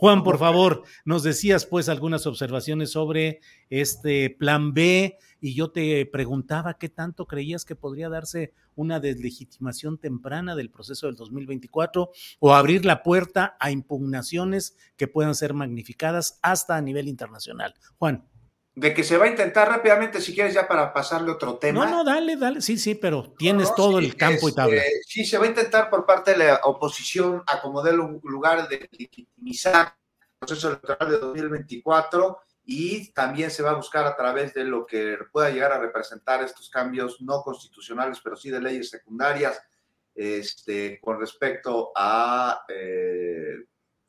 Juan, por favor, nos decías pues algunas observaciones sobre este plan B y yo te preguntaba qué tanto creías que podría darse una deslegitimación temprana del proceso del 2024 o abrir la puerta a impugnaciones que puedan ser magnificadas hasta a nivel internacional. Juan. De que se va a intentar rápidamente, si quieres, ya para pasarle otro tema. No, no, dale, dale, sí, sí, pero tienes no, todo sí, el campo este, y tabla. Sí, se va a intentar por parte de la oposición acomodar un lugar de legitimizar el proceso electoral de 2024 y también se va a buscar a través de lo que pueda llegar a representar estos cambios no constitucionales, pero sí de leyes secundarias, este, con respecto a eh,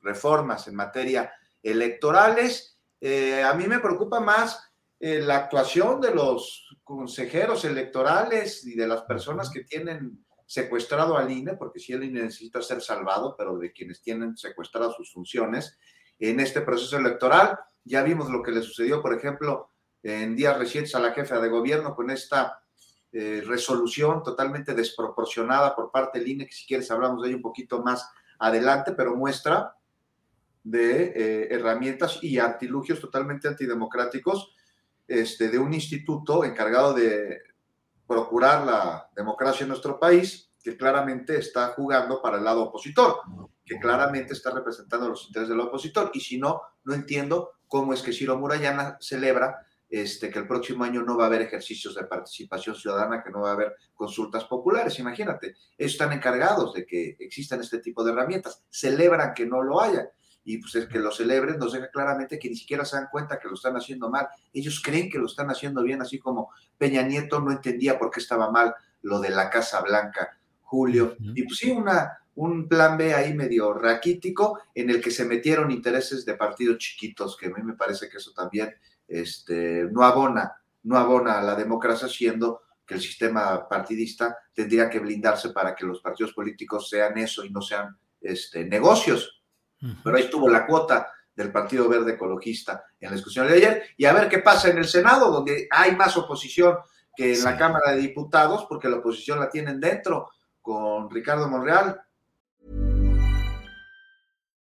reformas en materia electorales eh, a mí me preocupa más eh, la actuación de los consejeros electorales y de las personas que tienen secuestrado al INE, porque si el INE necesita ser salvado, pero de quienes tienen secuestradas sus funciones en este proceso electoral. Ya vimos lo que le sucedió, por ejemplo, en días recientes a la jefa de gobierno con esta eh, resolución totalmente desproporcionada por parte del INE, que si quieres hablamos de ello un poquito más adelante, pero muestra de eh, herramientas y artilugios totalmente antidemocráticos este, de un instituto encargado de procurar la democracia en nuestro país, que claramente está jugando para el lado opositor, que claramente está representando los intereses del opositor. Y si no, no entiendo cómo es que Ciro Murayana celebra este, que el próximo año no va a haber ejercicios de participación ciudadana, que no va a haber consultas populares. Imagínate, ellos están encargados de que existan este tipo de herramientas, celebran que no lo haya y pues es que lo celebren nos deja claramente que ni siquiera se dan cuenta que lo están haciendo mal. Ellos creen que lo están haciendo bien, así como Peña Nieto no entendía por qué estaba mal lo de la Casa Blanca, Julio. Y pues sí, una, un plan B ahí medio raquítico en el que se metieron intereses de partidos chiquitos, que a mí me parece que eso también este, no abona, no abona a la democracia, siendo que el sistema partidista tendría que blindarse para que los partidos políticos sean eso y no sean este, negocios pero ahí estuvo la cuota del Partido Verde Ecologista en la discusión de ayer. Y a ver qué pasa en el Senado, donde hay más oposición que en sí. la Cámara de Diputados, porque la oposición la tienen dentro con Ricardo Monreal.